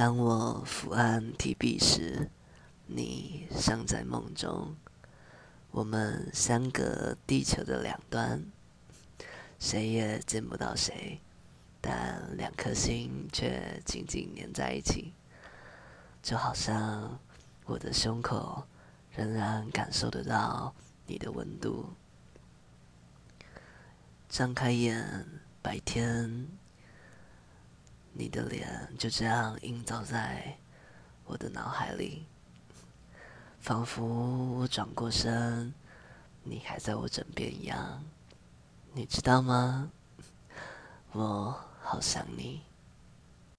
当我伏案提笔时，你尚在梦中。我们相隔地球的两端，谁也见不到谁，但两颗心却紧紧粘在一起，就好像我的胸口仍然感受得到你的温度。张开眼，白天，你的脸就这样映照在我的脑海里。仿佛我转过身，你还在我枕边一样，你知道吗？我好想你。